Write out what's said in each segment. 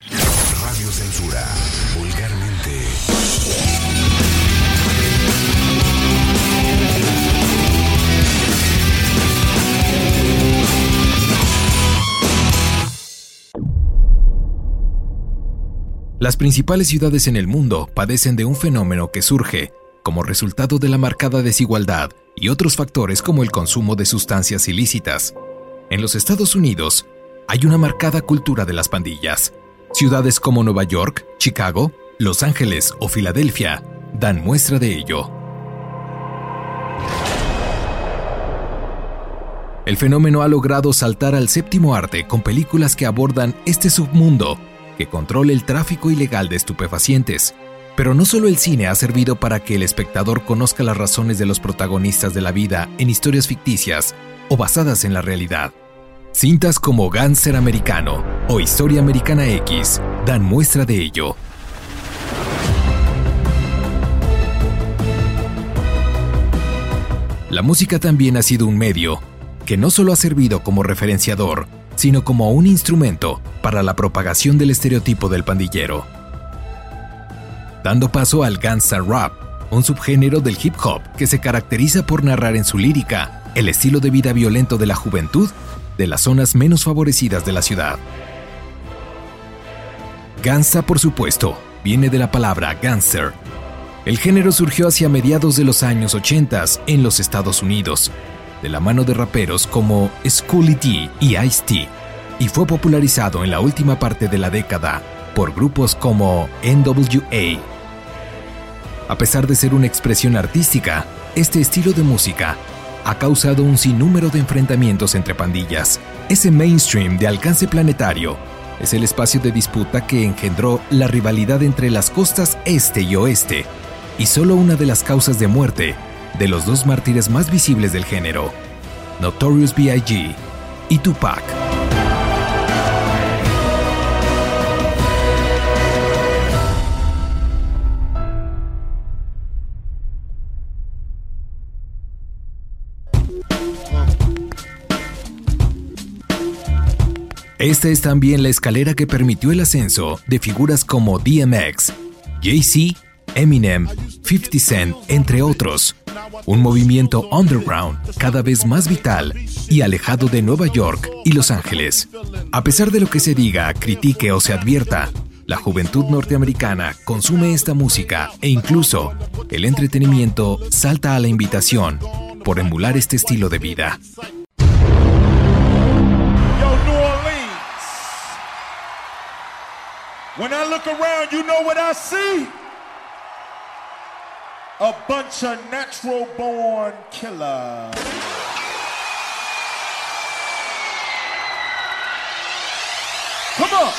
Radio Censura, vulgarmente. Las principales ciudades en el mundo padecen de un fenómeno que surge como resultado de la marcada desigualdad y otros factores como el consumo de sustancias ilícitas. En los Estados Unidos hay una marcada cultura de las pandillas, Ciudades como Nueva York, Chicago, Los Ángeles o Filadelfia dan muestra de ello. El fenómeno ha logrado saltar al séptimo arte con películas que abordan este submundo que controla el tráfico ilegal de estupefacientes. Pero no solo el cine ha servido para que el espectador conozca las razones de los protagonistas de la vida en historias ficticias o basadas en la realidad. Cintas como Gánster Americano o Historia Americana X dan muestra de ello. La música también ha sido un medio que no solo ha servido como referenciador, sino como un instrumento para la propagación del estereotipo del pandillero. Dando paso al gangster rap, un subgénero del hip hop que se caracteriza por narrar en su lírica el estilo de vida violento de la juventud de las zonas menos favorecidas de la ciudad. Gangsta, por supuesto, viene de la palabra gangster. El género surgió hacia mediados de los años 80 en los Estados Unidos, de la mano de raperos como Schoolie D y Ice-T, y fue popularizado en la última parte de la década por grupos como NWA. A pesar de ser una expresión artística, este estilo de música ha causado un sinnúmero de enfrentamientos entre pandillas. Ese mainstream de alcance planetario es el espacio de disputa que engendró la rivalidad entre las costas este y oeste, y solo una de las causas de muerte de los dos mártires más visibles del género, Notorious B.I.G. y Tupac. Esta es también la escalera que permitió el ascenso de figuras como DMX, Jay-Z, Eminem, 50 Cent, entre otros. Un movimiento underground cada vez más vital y alejado de Nueva York y Los Ángeles. A pesar de lo que se diga, critique o se advierta, la juventud norteamericana consume esta música e incluso el entretenimiento salta a la invitación por emular este estilo de vida. When I look around, you know what I see? A bunch of natural born killers. Come on.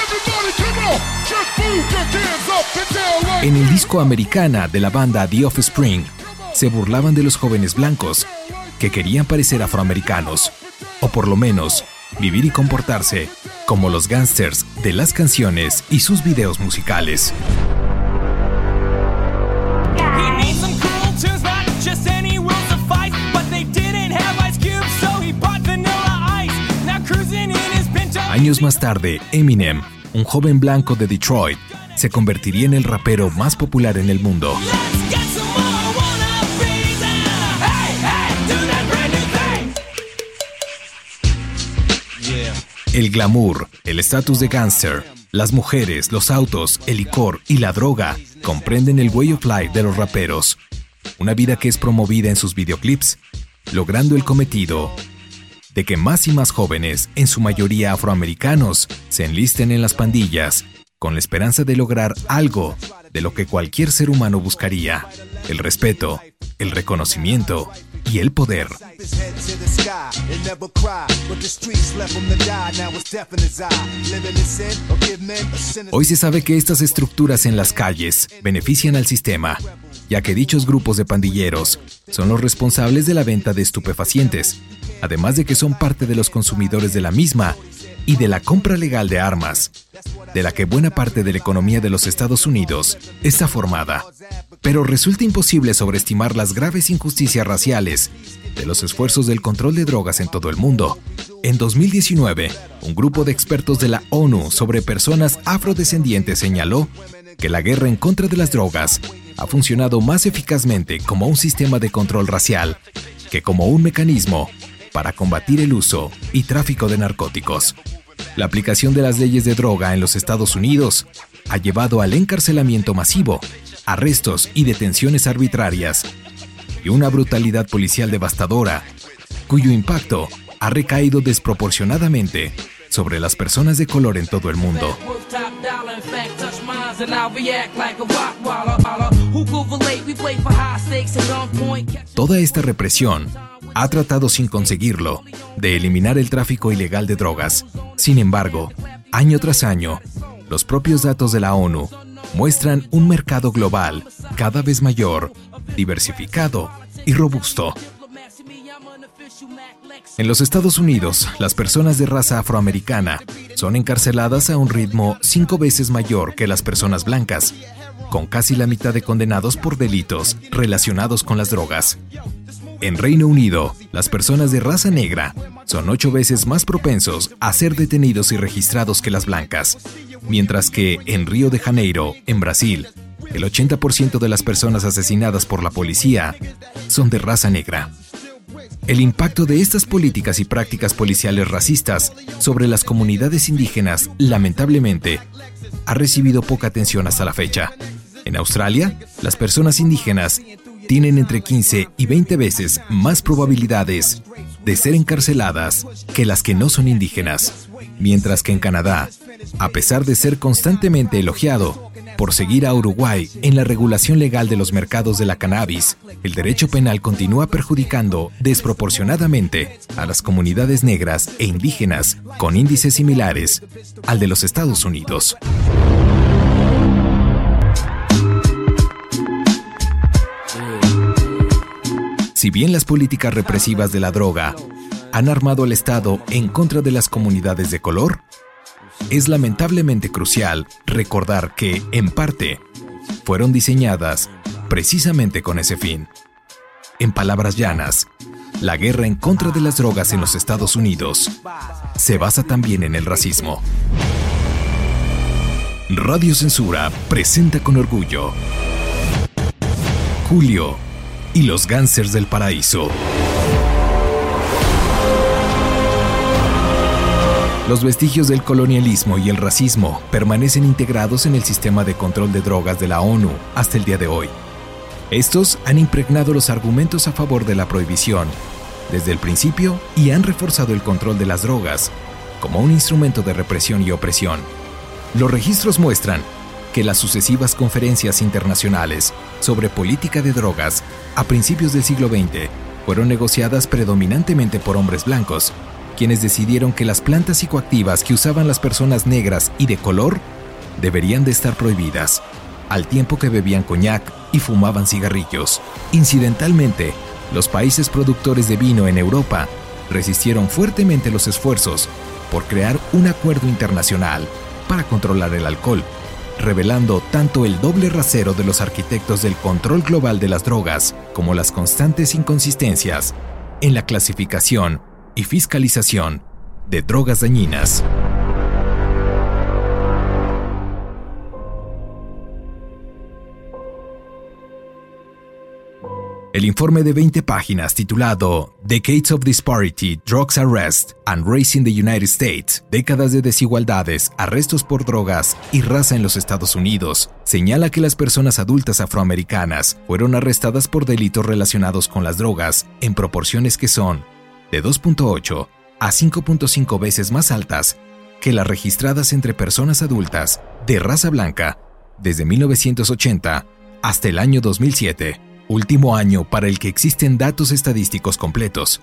Everybody come on. Just move your hands up and down En el disco Americana de la banda The Offspring, se burlaban de los jóvenes blancos que querían parecer afroamericanos, o por lo menos vivir y comportarse como los gángsters de las canciones y sus videos musicales. Años más tarde, Eminem, un joven blanco de Detroit, se convertiría en el rapero más popular en el mundo. El glamour, el estatus de gangster, las mujeres, los autos, el licor y la droga comprenden el way of life de los raperos. Una vida que es promovida en sus videoclips, logrando el cometido de que más y más jóvenes, en su mayoría afroamericanos, se enlisten en las pandillas con la esperanza de lograr algo de lo que cualquier ser humano buscaría, el respeto, el reconocimiento y el poder. Hoy se sabe que estas estructuras en las calles benefician al sistema, ya que dichos grupos de pandilleros son los responsables de la venta de estupefacientes, además de que son parte de los consumidores de la misma y de la compra legal de armas, de la que buena parte de la economía de los Estados Unidos está formada. Pero resulta imposible sobreestimar las graves injusticias raciales de los esfuerzos del control de drogas en todo el mundo. En 2019, un grupo de expertos de la ONU sobre personas afrodescendientes señaló que la guerra en contra de las drogas ha funcionado más eficazmente como un sistema de control racial que como un mecanismo para combatir el uso y tráfico de narcóticos. La aplicación de las leyes de droga en los Estados Unidos ha llevado al encarcelamiento masivo, arrestos y detenciones arbitrarias, y una brutalidad policial devastadora, cuyo impacto ha recaído desproporcionadamente sobre las personas de color en todo el mundo. Toda esta represión ha tratado sin conseguirlo de eliminar el tráfico ilegal de drogas. Sin embargo, año tras año, los propios datos de la ONU muestran un mercado global cada vez mayor, diversificado y robusto. En los Estados Unidos, las personas de raza afroamericana son encarceladas a un ritmo cinco veces mayor que las personas blancas, con casi la mitad de condenados por delitos relacionados con las drogas. En Reino Unido, las personas de raza negra son ocho veces más propensos a ser detenidos y registrados que las blancas, mientras que en Río de Janeiro, en Brasil, el 80% de las personas asesinadas por la policía son de raza negra. El impacto de estas políticas y prácticas policiales racistas sobre las comunidades indígenas, lamentablemente, ha recibido poca atención hasta la fecha. En Australia, las personas indígenas tienen entre 15 y 20 veces más probabilidades de ser encarceladas que las que no son indígenas, mientras que en Canadá, a pesar de ser constantemente elogiado por seguir a Uruguay en la regulación legal de los mercados de la cannabis, el derecho penal continúa perjudicando desproporcionadamente a las comunidades negras e indígenas con índices similares al de los Estados Unidos. Si bien las políticas represivas de la droga han armado al Estado en contra de las comunidades de color, es lamentablemente crucial recordar que, en parte, fueron diseñadas precisamente con ese fin. En palabras llanas, la guerra en contra de las drogas en los Estados Unidos se basa también en el racismo. Radio Censura presenta con orgullo Julio y los Gansers del Paraíso. Los vestigios del colonialismo y el racismo permanecen integrados en el sistema de control de drogas de la ONU hasta el día de hoy. Estos han impregnado los argumentos a favor de la prohibición desde el principio y han reforzado el control de las drogas como un instrumento de represión y opresión. Los registros muestran que las sucesivas conferencias internacionales sobre política de drogas a principios del siglo XX fueron negociadas predominantemente por hombres blancos, quienes decidieron que las plantas psicoactivas que usaban las personas negras y de color deberían de estar prohibidas, al tiempo que bebían coñac y fumaban cigarrillos. Incidentalmente, los países productores de vino en Europa resistieron fuertemente los esfuerzos por crear un acuerdo internacional para controlar el alcohol revelando tanto el doble rasero de los arquitectos del control global de las drogas como las constantes inconsistencias en la clasificación y fiscalización de drogas dañinas. El informe de 20 páginas titulado Decades of Disparity, Drugs Arrest and Race in the United States, décadas de desigualdades, arrestos por drogas y raza en los Estados Unidos, señala que las personas adultas afroamericanas fueron arrestadas por delitos relacionados con las drogas en proporciones que son de 2.8 a 5.5 veces más altas que las registradas entre personas adultas de raza blanca desde 1980 hasta el año 2007 último año para el que existen datos estadísticos completos.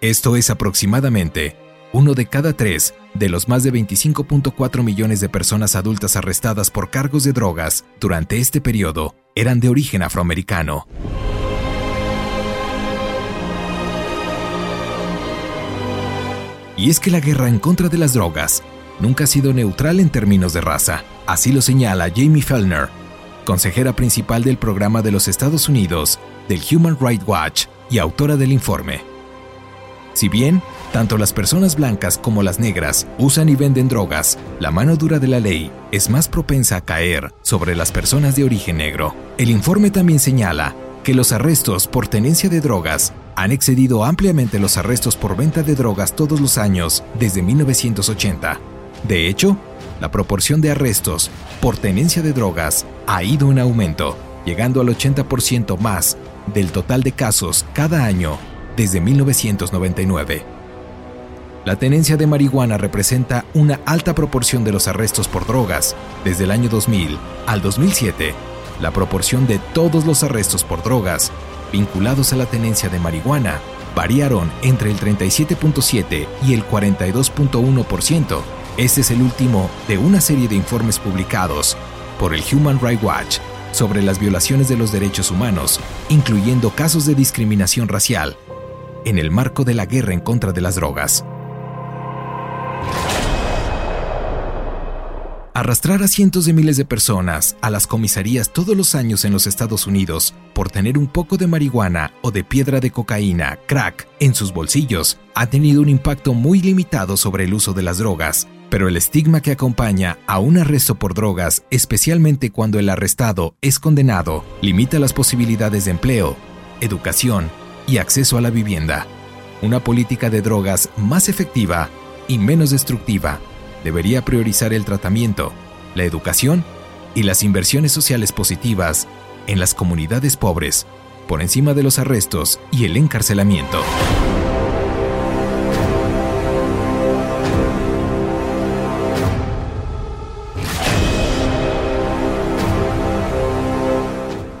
Esto es aproximadamente uno de cada tres de los más de 25.4 millones de personas adultas arrestadas por cargos de drogas durante este periodo eran de origen afroamericano. Y es que la guerra en contra de las drogas nunca ha sido neutral en términos de raza. Así lo señala Jamie Fellner, consejera principal del programa de los Estados Unidos del Human Rights Watch y autora del informe. Si bien tanto las personas blancas como las negras usan y venden drogas, la mano dura de la ley es más propensa a caer sobre las personas de origen negro. El informe también señala que los arrestos por tenencia de drogas han excedido ampliamente los arrestos por venta de drogas todos los años desde 1980. De hecho, la proporción de arrestos por tenencia de drogas ha ido en aumento, llegando al 80% más del total de casos cada año desde 1999. La tenencia de marihuana representa una alta proporción de los arrestos por drogas. Desde el año 2000 al 2007, la proporción de todos los arrestos por drogas vinculados a la tenencia de marihuana variaron entre el 37.7 y el 42.1%. Este es el último de una serie de informes publicados por el Human Rights Watch sobre las violaciones de los derechos humanos, incluyendo casos de discriminación racial, en el marco de la guerra en contra de las drogas. Arrastrar a cientos de miles de personas a las comisarías todos los años en los Estados Unidos por tener un poco de marihuana o de piedra de cocaína, crack, en sus bolsillos, ha tenido un impacto muy limitado sobre el uso de las drogas, pero el estigma que acompaña a un arresto por drogas, especialmente cuando el arrestado es condenado, limita las posibilidades de empleo, educación y acceso a la vivienda. Una política de drogas más efectiva y menos destructiva debería priorizar el tratamiento, la educación y las inversiones sociales positivas en las comunidades pobres, por encima de los arrestos y el encarcelamiento.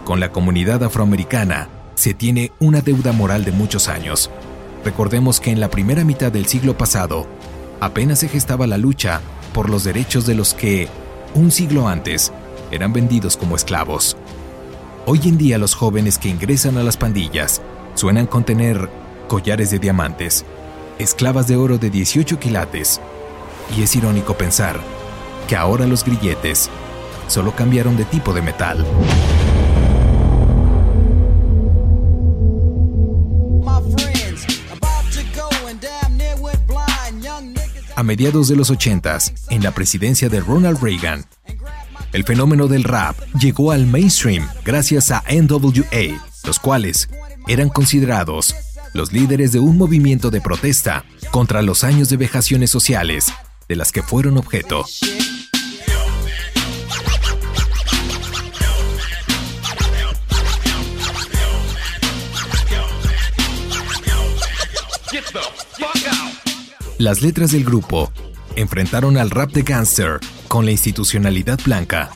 Con la comunidad afroamericana se tiene una deuda moral de muchos años. Recordemos que en la primera mitad del siglo pasado, apenas se gestaba la lucha por los derechos de los que, un siglo antes, eran vendidos como esclavos. Hoy en día los jóvenes que ingresan a las pandillas suenan con tener collares de diamantes, esclavas de oro de 18 quilates, y es irónico pensar que ahora los grilletes solo cambiaron de tipo de metal. A mediados de los 80 en la presidencia de Ronald Reagan. El fenómeno del rap llegó al mainstream gracias a NWA, los cuales eran considerados los líderes de un movimiento de protesta contra los años de vejaciones sociales de las que fueron objeto. Las letras del grupo enfrentaron al rap de gangster con la institucionalidad blanca,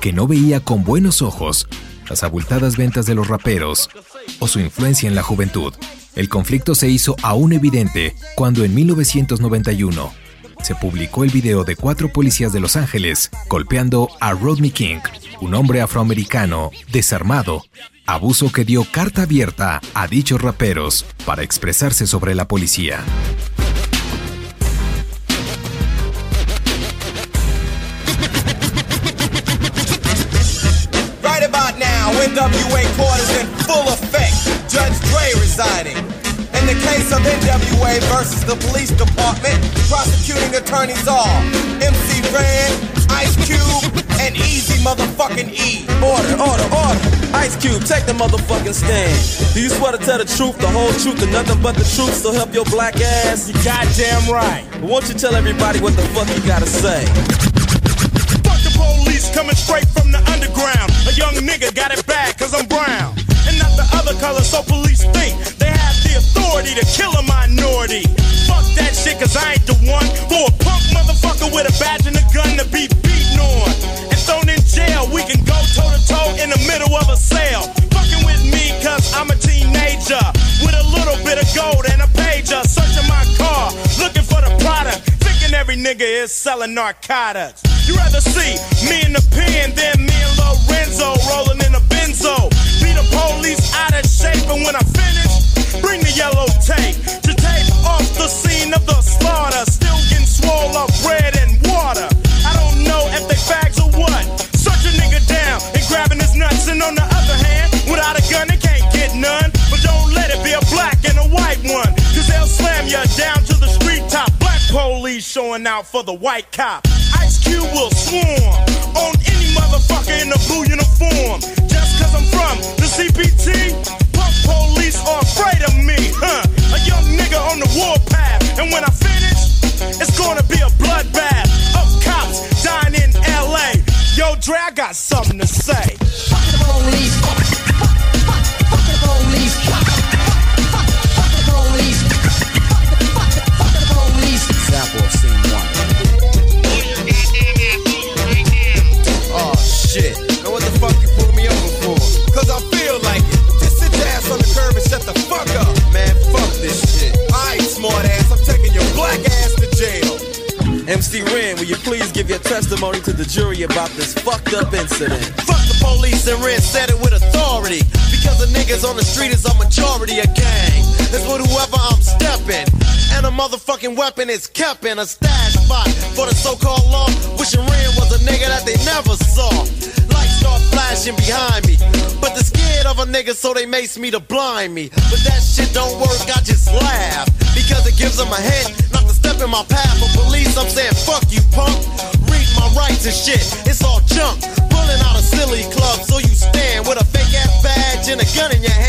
que no veía con buenos ojos las abultadas ventas de los raperos o su influencia en la juventud. El conflicto se hizo aún evidente cuando en 1991 se publicó el video de cuatro policías de Los Ángeles golpeando a Rodney King, un hombre afroamericano desarmado, abuso que dio carta abierta a dichos raperos para expresarse sobre la policía. NWA quarters in full effect. Judge Dre residing. In the case of NWA versus the police department, prosecuting attorneys are MC Ren, Ice Cube, and Easy motherfucking E. Order, order, order. Ice Cube, take the motherfucking stand. Do you swear to tell the truth, the whole truth, and nothing but the truth, so help your black ass? You goddamn right. Won't you tell everybody what the fuck you gotta say? coming straight from the underground. A young nigga got it bad, cause I'm brown. And not the other color, so police think they have the authority to kill a minority. Fuck that shit, cause I ain't the one for a punk motherfucker with a badge and a gun to be beaten on. And thrown in jail, we can go toe to toe in the middle of a sale. Fucking with me, cause I'm a teenager. With a little bit of gold and a pager. Searching my car, looking for the product nigga is selling narcotics. You rather see me in the pen than me and Lorenzo rolling in a benzo. Be the police out of shape, and when I finish, bring the yellow tape to tape off the scene of the slaughter. Still police showing out for the white cop. Ice Cube will swarm on any motherfucker in a blue uniform. Just cause I'm from the CPT, punk police are afraid of me, huh? A young nigga on the warpath, and when I finish, it's gonna be a bloodbath of cops dying in LA. Yo, Dre, I got something to say. Fuck the police. Fuck, fuck, fuck, fuck the police. Example of scene one. Oh shit. Now what the fuck you pull me over for? Cause I feel like it. Just sit your ass on the curb and shut the fuck up. Man, fuck this shit. Alright, smart ass, I'm taking your black ass to jail. MC Ren, will you please give your testimony to the jury about this fucked up incident? Fuck the police and Ren said it with authority. Because the niggas on the street is a majority of gang. It's with whoever I'm stepping. And a motherfucking weapon is kept in a stash spot for the so-called law. Wishing Ren was a nigga that they never saw. Lights start flashing behind me. But they're scared of a nigga, so they mace me to blind me. But that shit don't work, I just laugh. Because it gives them a hint not to step in my path. But police, I'm saying, fuck you, punk. Read my rights and shit, it's all junk. Pulling out a silly club, so you stand with a fake ass badge and a gun in your hand.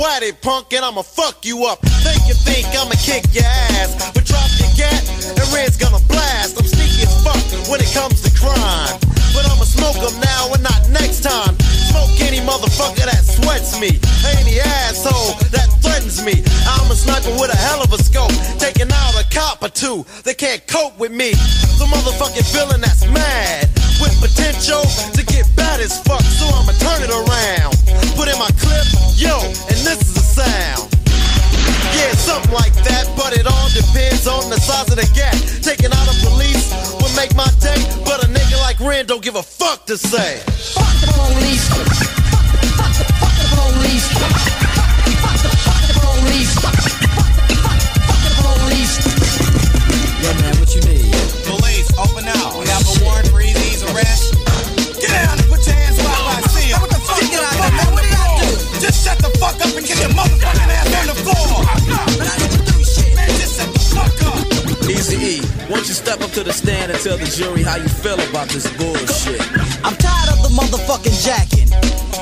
It, punk, and I'ma fuck you up. Think you think I'ma kick your ass, but drop your gat and Red's gonna blast. I'm sneaky as fuck when it comes to crime. But I'ma smoke 'em now and not next time. Smoke any motherfucker that sweats me. Any asshole that threatens me. I'm a sniper with a hell of a scope. Taking out a cop or two. They can't cope with me. The motherfucking villain that's mad. With potential to get bad as fuck. So I'ma turn it around. Like that, but it all depends on the size of the gap. Taking out a police would make my day, but a nigga like Ren don't give a fuck to say. Fuck the police. Fuck, fuck, fuck the police. Fuck, fuck, fuck the police. Fuck, fuck, fuck the police. Yeah, man, what you need? Police, open up. We have a warrant for Easy's arrest. Won't you step up to the stand and tell the jury how you feel about this bullshit? I'm tired of the motherfucking jacking.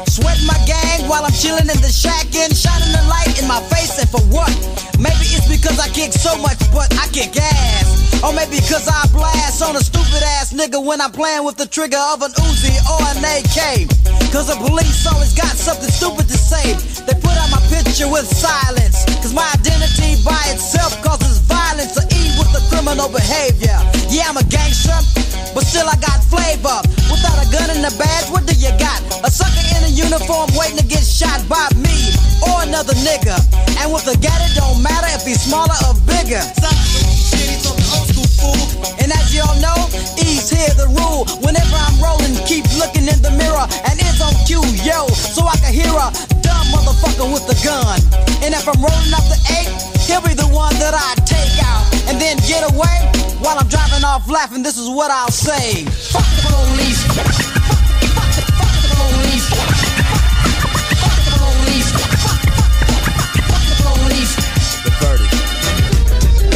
Sweating my gang while I'm chilling in the shack and shining the light in my face and for what? Maybe it's because I kick so much, but I kick ass. Or maybe because I blast on a stupid ass nigga when I'm playing with the trigger of an Uzi or an AK. Cause the police always got something stupid to say. They put out my picture with silence. Cause my identity by itself causes criminal behavior. Yeah, I'm a gangster, but still I got flavor. Without a gun and a badge, what do you got? A sucker in a uniform waiting to get shot by me or another nigga. And with a gat, it don't matter if he's smaller or bigger. And as y'all know, E's here the rule. Whenever I'm rolling, keep looking in the mirror. And it's on cue, yo, so I can hear a dumb motherfucker with a gun. And if I'm rolling up the eight, he'll be the one that I take out. And then get away while I'm driving off laughing. This is what I'll say. Fuck the police. Fuck, fuck, fuck the police. Fuck, fuck the police. Fuck, fuck the police. The verdict.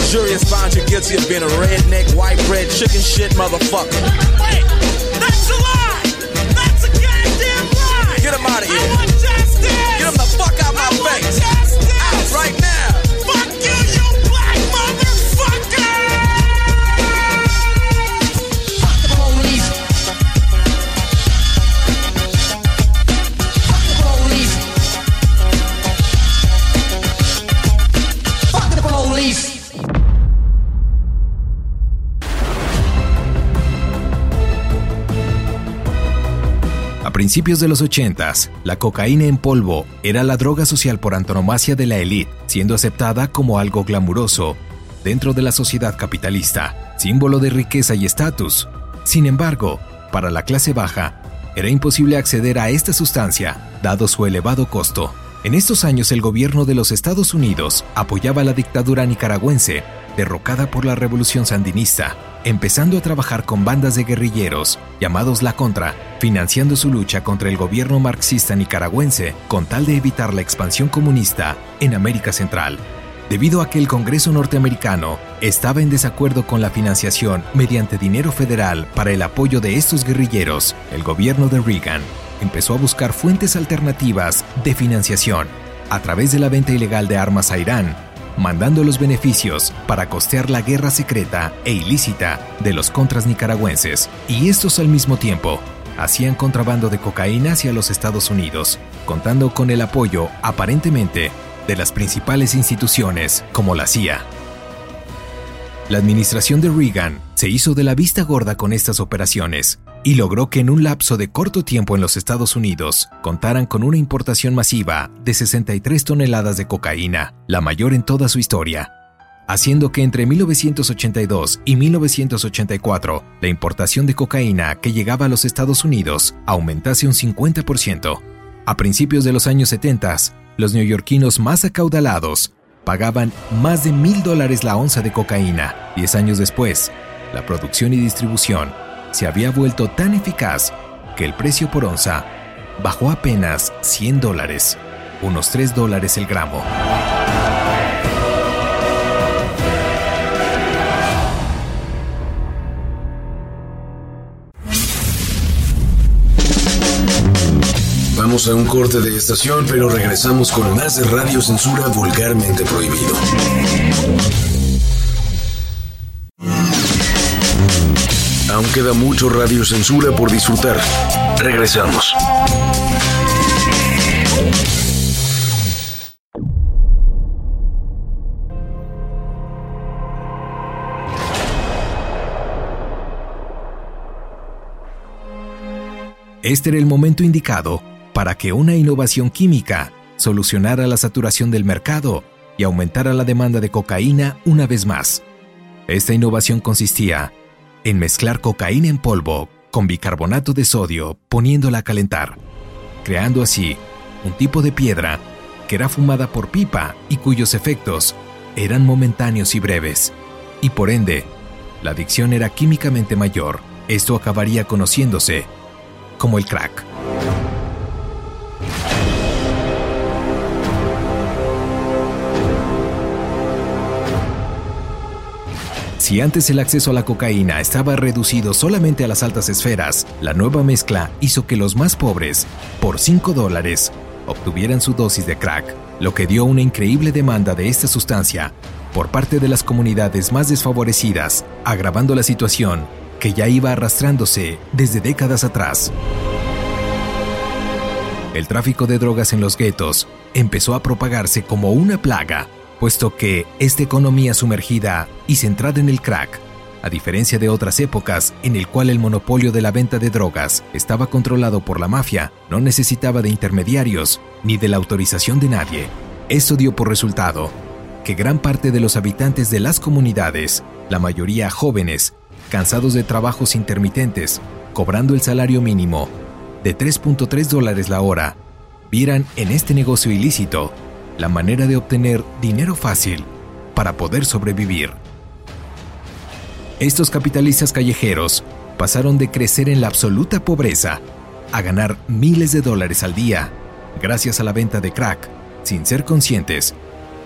The jury has found you guilty of being a redneck, white bread, chicken shit motherfucker. Wait, that's a lie. That's a goddamn lie. Get him out of I here. want justice. Get him the fuck out my I want face. justice. Out right principios de los 80, la cocaína en polvo era la droga social por antonomasia de la élite, siendo aceptada como algo glamuroso dentro de la sociedad capitalista, símbolo de riqueza y estatus. Sin embargo, para la clase baja, era imposible acceder a esta sustancia, dado su elevado costo. En estos años el gobierno de los Estados Unidos apoyaba la dictadura nicaragüense, derrocada por la revolución sandinista, empezando a trabajar con bandas de guerrilleros llamados La Contra, financiando su lucha contra el gobierno marxista nicaragüense con tal de evitar la expansión comunista en América Central. Debido a que el Congreso norteamericano estaba en desacuerdo con la financiación mediante dinero federal para el apoyo de estos guerrilleros, el gobierno de Reagan empezó a buscar fuentes alternativas de financiación a través de la venta ilegal de armas a Irán, mandando los beneficios para costear la guerra secreta e ilícita de los contras nicaragüenses, y estos al mismo tiempo hacían contrabando de cocaína hacia los Estados Unidos, contando con el apoyo, aparentemente, de las principales instituciones como la CIA. La administración de Reagan se hizo de la vista gorda con estas operaciones y logró que en un lapso de corto tiempo en los Estados Unidos contaran con una importación masiva de 63 toneladas de cocaína, la mayor en toda su historia, haciendo que entre 1982 y 1984 la importación de cocaína que llegaba a los Estados Unidos aumentase un 50%. A principios de los años 70, los neoyorquinos más acaudalados pagaban más de mil dólares la onza de cocaína. Diez años después, la producción y distribución se había vuelto tan eficaz que el precio por onza bajó apenas 100 dólares, unos 3 dólares el gramo. Vamos a un corte de estación, pero regresamos con más de Radio Censura Vulgarmente Prohibido. Aún queda mucho Radio Censura por disfrutar. Regresamos. Este era el momento indicado para que una innovación química solucionara la saturación del mercado y aumentara la demanda de cocaína una vez más. Esta innovación consistía en mezclar cocaína en polvo con bicarbonato de sodio poniéndola a calentar, creando así un tipo de piedra que era fumada por pipa y cuyos efectos eran momentáneos y breves, y por ende, la adicción era químicamente mayor. Esto acabaría conociéndose como el crack. Si antes el acceso a la cocaína estaba reducido solamente a las altas esferas, la nueva mezcla hizo que los más pobres, por 5 dólares, obtuvieran su dosis de crack, lo que dio una increíble demanda de esta sustancia por parte de las comunidades más desfavorecidas, agravando la situación que ya iba arrastrándose desde décadas atrás. El tráfico de drogas en los guetos empezó a propagarse como una plaga puesto que esta economía sumergida y centrada en el crack, a diferencia de otras épocas en el cual el monopolio de la venta de drogas estaba controlado por la mafia, no necesitaba de intermediarios ni de la autorización de nadie. Esto dio por resultado que gran parte de los habitantes de las comunidades, la mayoría jóvenes, cansados de trabajos intermitentes, cobrando el salario mínimo de 3.3 dólares la hora, vieran en este negocio ilícito la manera de obtener dinero fácil para poder sobrevivir. Estos capitalistas callejeros pasaron de crecer en la absoluta pobreza a ganar miles de dólares al día gracias a la venta de crack, sin ser conscientes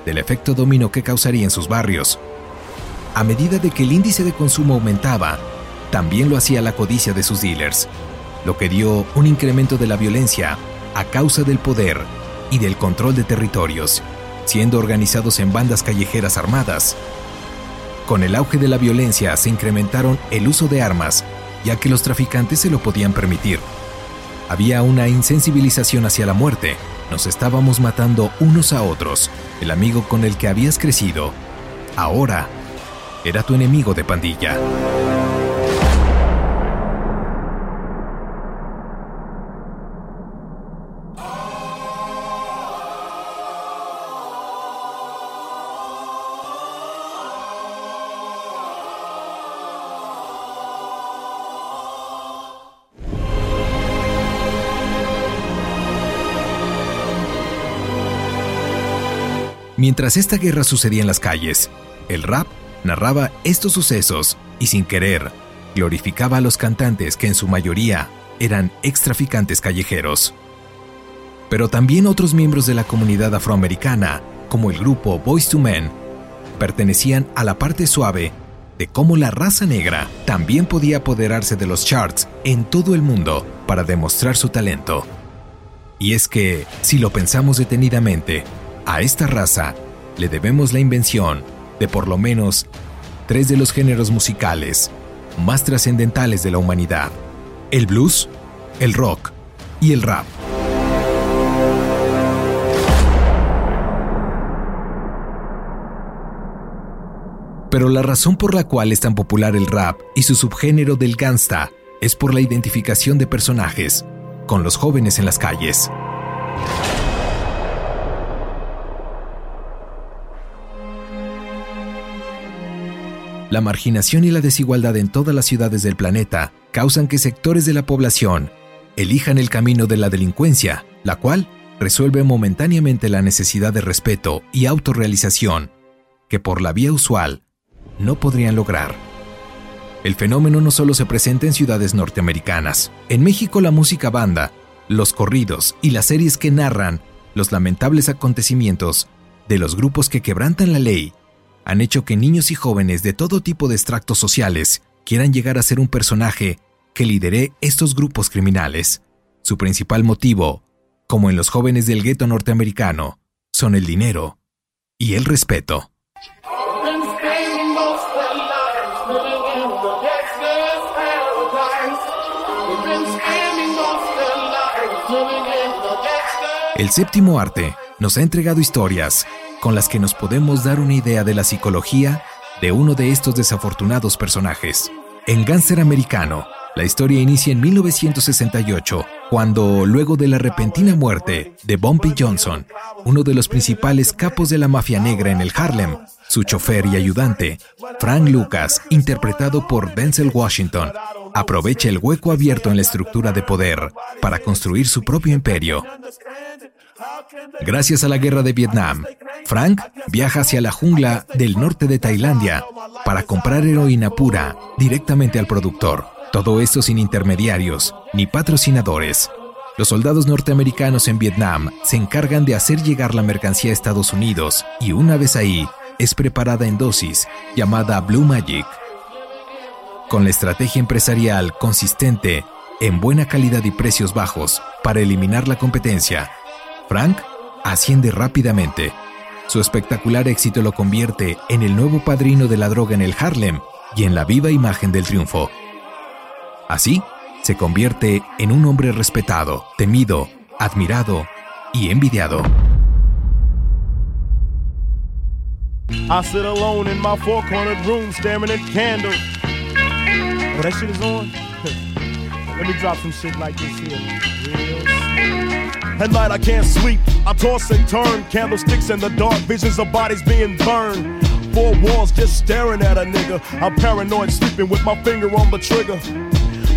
del efecto dominó que causaría en sus barrios. A medida de que el índice de consumo aumentaba, también lo hacía la codicia de sus dealers, lo que dio un incremento de la violencia a causa del poder y del control de territorios, siendo organizados en bandas callejeras armadas. Con el auge de la violencia se incrementaron el uso de armas, ya que los traficantes se lo podían permitir. Había una insensibilización hacia la muerte, nos estábamos matando unos a otros. El amigo con el que habías crecido, ahora, era tu enemigo de pandilla. Mientras esta guerra sucedía en las calles, el rap narraba estos sucesos y sin querer glorificaba a los cantantes que en su mayoría eran extraficantes callejeros. Pero también otros miembros de la comunidad afroamericana, como el grupo Boys to Men, pertenecían a la parte suave de cómo la raza negra también podía apoderarse de los charts en todo el mundo para demostrar su talento. Y es que, si lo pensamos detenidamente, a esta raza le debemos la invención de por lo menos tres de los géneros musicales más trascendentales de la humanidad, el blues, el rock y el rap. Pero la razón por la cual es tan popular el rap y su subgénero del gangsta es por la identificación de personajes con los jóvenes en las calles. La marginación y la desigualdad en todas las ciudades del planeta causan que sectores de la población elijan el camino de la delincuencia, la cual resuelve momentáneamente la necesidad de respeto y autorrealización que por la vía usual no podrían lograr. El fenómeno no solo se presenta en ciudades norteamericanas. En México la música banda, los corridos y las series que narran los lamentables acontecimientos de los grupos que quebrantan la ley han hecho que niños y jóvenes de todo tipo de extractos sociales quieran llegar a ser un personaje que lidere estos grupos criminales. Su principal motivo, como en los jóvenes del gueto norteamericano, son el dinero y el respeto. El séptimo arte nos ha entregado historias con las que nos podemos dar una idea de la psicología de uno de estos desafortunados personajes. En Gánster Americano, la historia inicia en 1968, cuando, luego de la repentina muerte de Bumpy Johnson, uno de los principales capos de la mafia negra en el Harlem, su chofer y ayudante, Frank Lucas, interpretado por Denzel Washington, aprovecha el hueco abierto en la estructura de poder para construir su propio imperio. Gracias a la guerra de Vietnam, Frank viaja hacia la jungla del norte de Tailandia para comprar heroína pura directamente al productor. Todo esto sin intermediarios ni patrocinadores. Los soldados norteamericanos en Vietnam se encargan de hacer llegar la mercancía a Estados Unidos y una vez ahí es preparada en dosis llamada Blue Magic con la estrategia empresarial consistente en buena calidad y precios bajos para eliminar la competencia, Frank asciende rápidamente. Su espectacular éxito lo convierte en el nuevo padrino de la droga en el Harlem y en la viva imagen del triunfo. Así, se convierte en un hombre respetado, temido, admirado y envidiado. Let me drop some shit like this here. At night I can't sleep. I toss and turn. Candlesticks in the dark. Visions of bodies being burned. Four walls just staring at a nigga. I'm paranoid, sleeping with my finger on the trigger.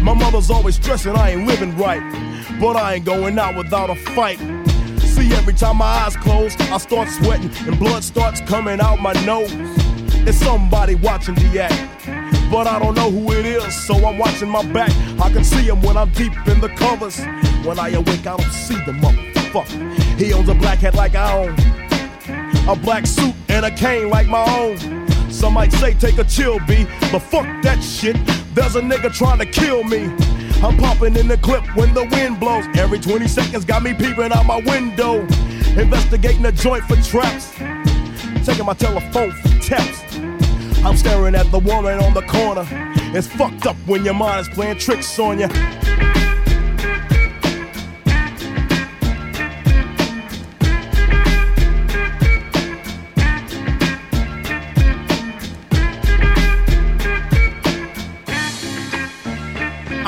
My mother's always stressing I ain't living right. But I ain't going out without a fight. See, every time my eyes close, I start sweating and blood starts coming out my nose. It's somebody watching the act but I don't know who it is, so I'm watching my back. I can see him when I'm deep in the covers. When I awake, I don't see the motherfucker. He owns a black hat like I own, a black suit and a cane like my own. Some might say take a chill, B, but fuck that shit. There's a nigga trying to kill me. I'm popping in the clip when the wind blows. Every 20 seconds got me peeping out my window. Investigating the joint for traps. Taking my telephone for taps. I'm staring at the woman on the corner. It's fucked up when your mind is playing tricks on you.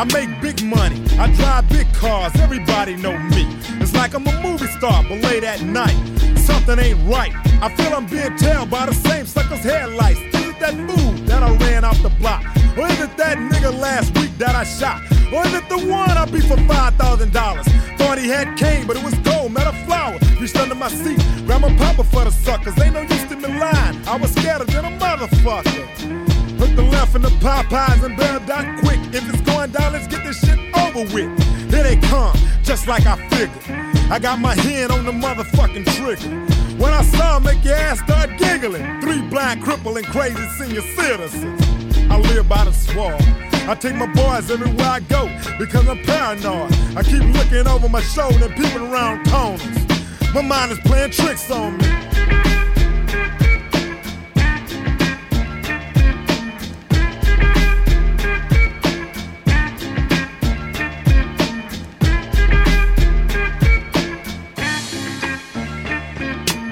I make big money, I drive big cars, everybody know me. It's like I'm a movie star, but late at night, something ain't right. I feel I'm being tailed by the same sucker's headlights that move that I ran off the block? Or is it that nigga last week that I shot? Or is it the one I beat for $5,000? Thought he had cane, but it was gold, met a flower. Reached under my seat, grabbed I'm a popper for the suckers. Ain't no use to me lying. I was scared than a motherfucker. Put the left in the Popeyes and bail down quick. If it's going down, let's get this shit over with. Here they come, just like I figured. I got my hand on the motherfucking trigger. When I saw him, make your ass start giggling. Three blind, crippling, crazy senior citizens. I live by the swamp. I take my boys everywhere I go because I'm paranoid. I keep looking over my shoulder and peeping around corners. My mind is playing tricks on me.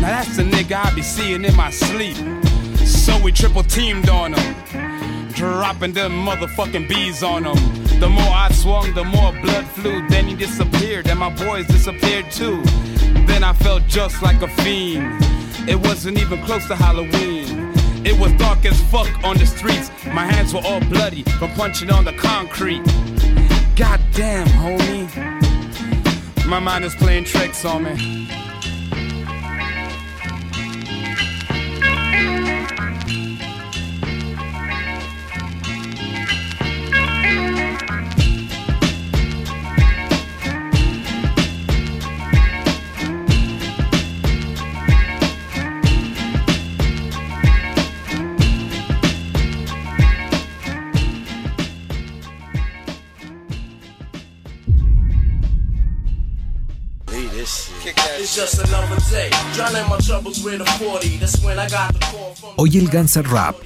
Now that's the nigga I be seeing in my sleep. So we triple teamed on him, dropping them motherfucking bees on him. The more I swung, the more blood flew. Then he disappeared, and my boys disappeared too. Then I felt just like a fiend. It wasn't even close to Halloween. It was dark as fuck on the streets. My hands were all bloody from punching on the concrete. Goddamn, homie. My mind is playing tricks on me. Hoy el Ganser Rap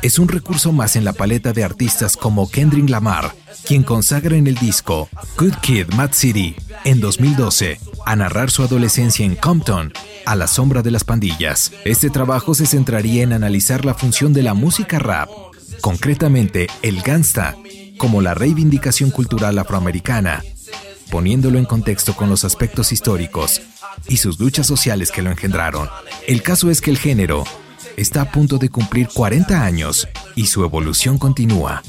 es un recurso más en la paleta de artistas como Kendrick Lamar, quien consagra en el disco Good Kid, Mad City en 2012 a narrar su adolescencia en Compton a la sombra de las pandillas. Este trabajo se centraría en analizar la función de la música rap, concretamente el gangsta, como la reivindicación cultural afroamericana, poniéndolo en contexto con los aspectos históricos y sus luchas sociales que lo engendraron. El caso es que el género está a punto de cumplir 40 años y su evolución continúa.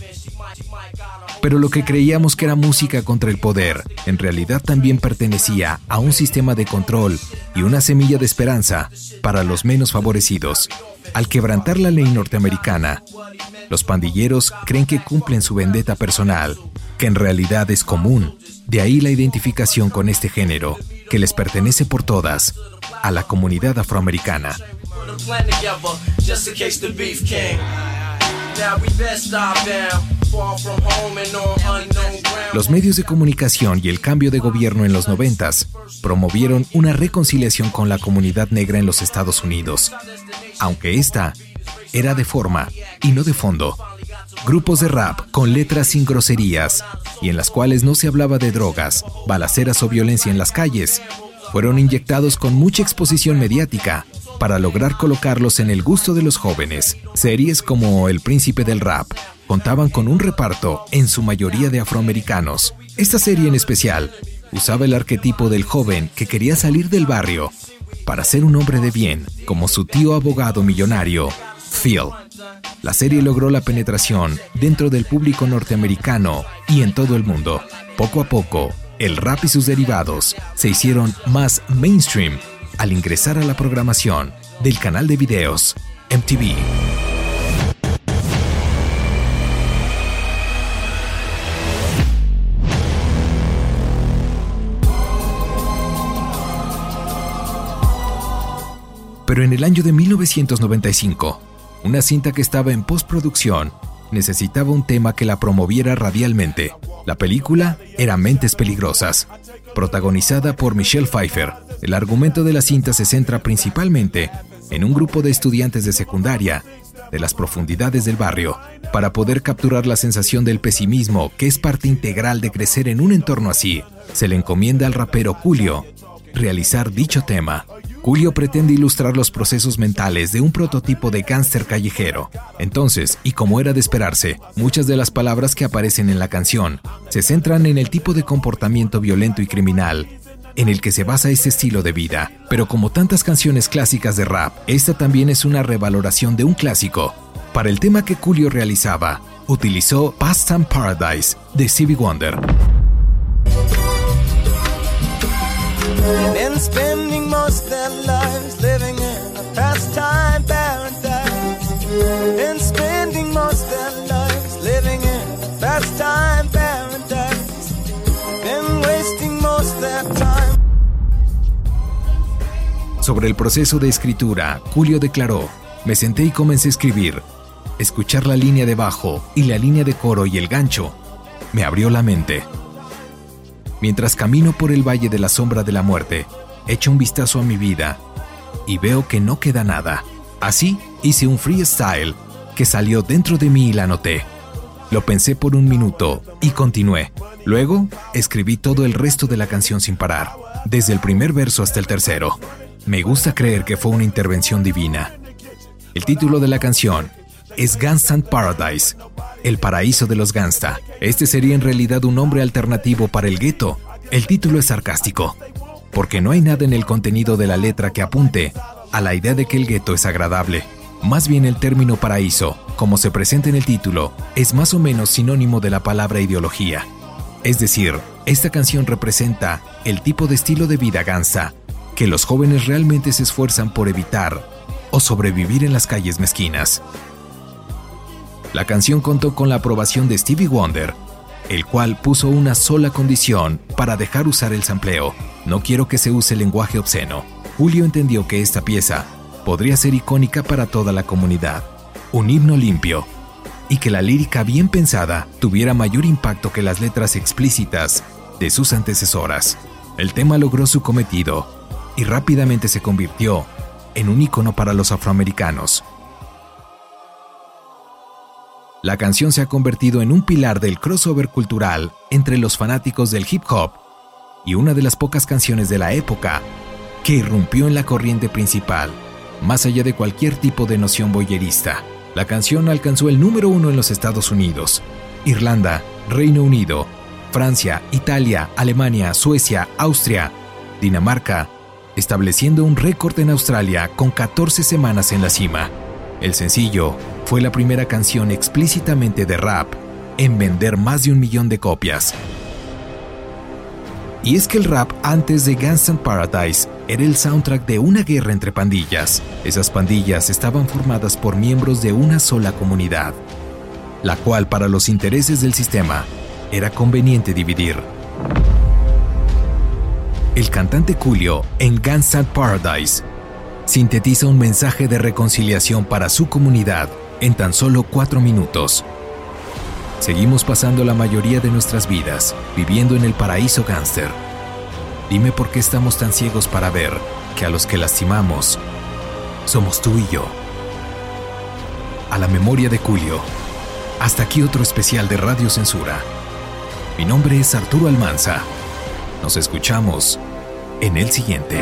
Pero lo que creíamos que era música contra el poder, en realidad también pertenecía a un sistema de control y una semilla de esperanza para los menos favorecidos. Al quebrantar la ley norteamericana, los pandilleros creen que cumplen su vendetta personal, que en realidad es común. De ahí la identificación con este género, que les pertenece por todas a la comunidad afroamericana. Los medios de comunicación y el cambio de gobierno en los noventas promovieron una reconciliación con la comunidad negra en los Estados Unidos, aunque esta era de forma y no de fondo. Grupos de rap con letras sin groserías y en las cuales no se hablaba de drogas, balaceras o violencia en las calles, fueron inyectados con mucha exposición mediática para lograr colocarlos en el gusto de los jóvenes. Series como El Príncipe del Rap contaban con un reparto en su mayoría de afroamericanos. Esta serie en especial usaba el arquetipo del joven que quería salir del barrio para ser un hombre de bien, como su tío abogado millonario, Phil. La serie logró la penetración dentro del público norteamericano y en todo el mundo. Poco a poco, el rap y sus derivados se hicieron más mainstream al ingresar a la programación del canal de videos MTV. Pero en el año de 1995, una cinta que estaba en postproducción necesitaba un tema que la promoviera radialmente. La película era Mentes Peligrosas, protagonizada por Michelle Pfeiffer. El argumento de la cinta se centra principalmente en un grupo de estudiantes de secundaria de las profundidades del barrio, para poder capturar la sensación del pesimismo que es parte integral de crecer en un entorno así. Se le encomienda al rapero Julio realizar dicho tema. Julio pretende ilustrar los procesos mentales de un prototipo de gángster callejero. Entonces, y como era de esperarse, muchas de las palabras que aparecen en la canción se centran en el tipo de comportamiento violento y criminal en el que se basa este estilo de vida. Pero como tantas canciones clásicas de rap, esta también es una revaloración de un clásico. Para el tema que Julio realizaba, utilizó Past Time Paradise de Stevie Wonder. Sobre el proceso de escritura, Julio declaró, me senté y comencé a escribir. Escuchar la línea de bajo y la línea de coro y el gancho me abrió la mente. Mientras camino por el Valle de la Sombra de la Muerte, echo un vistazo a mi vida y veo que no queda nada. Así hice un freestyle que salió dentro de mí y la noté. Lo pensé por un minuto y continué. Luego escribí todo el resto de la canción sin parar, desde el primer verso hasta el tercero. Me gusta creer que fue una intervención divina. El título de la canción es Gangsta Paradise, el paraíso de los gangsta. Este sería en realidad un nombre alternativo para el gueto. El título es sarcástico, porque no hay nada en el contenido de la letra que apunte a la idea de que el gueto es agradable. Más bien el término paraíso, como se presenta en el título, es más o menos sinónimo de la palabra ideología. Es decir, esta canción representa el tipo de estilo de vida gangsta que los jóvenes realmente se esfuerzan por evitar o sobrevivir en las calles mezquinas. La canción contó con la aprobación de Stevie Wonder, el cual puso una sola condición para dejar usar el sampleo. No quiero que se use lenguaje obsceno. Julio entendió que esta pieza podría ser icónica para toda la comunidad. Un himno limpio. Y que la lírica bien pensada tuviera mayor impacto que las letras explícitas de sus antecesoras. El tema logró su cometido y rápidamente se convirtió en un icono para los afroamericanos. La canción se ha convertido en un pilar del crossover cultural entre los fanáticos del hip hop y una de las pocas canciones de la época que irrumpió en la corriente principal, más allá de cualquier tipo de noción boyerista. La canción alcanzó el número uno en los Estados Unidos, Irlanda, Reino Unido, Francia, Italia, Alemania, Suecia, Austria, Dinamarca, estableciendo un récord en Australia con 14 semanas en la cima. El sencillo fue la primera canción explícitamente de rap en vender más de un millón de copias. Y es que el rap antes de Gangsta Paradise era el soundtrack de una guerra entre pandillas. Esas pandillas estaban formadas por miembros de una sola comunidad, la cual para los intereses del sistema era conveniente dividir. El cantante Julio en Gangsta Paradise sintetiza un mensaje de reconciliación para su comunidad en tan solo cuatro minutos. Seguimos pasando la mayoría de nuestras vidas viviendo en el paraíso gánster. Dime por qué estamos tan ciegos para ver que a los que lastimamos somos tú y yo. A la memoria de Julio. Hasta aquí otro especial de Radio Censura. Mi nombre es Arturo Almanza. Nos escuchamos en el siguiente.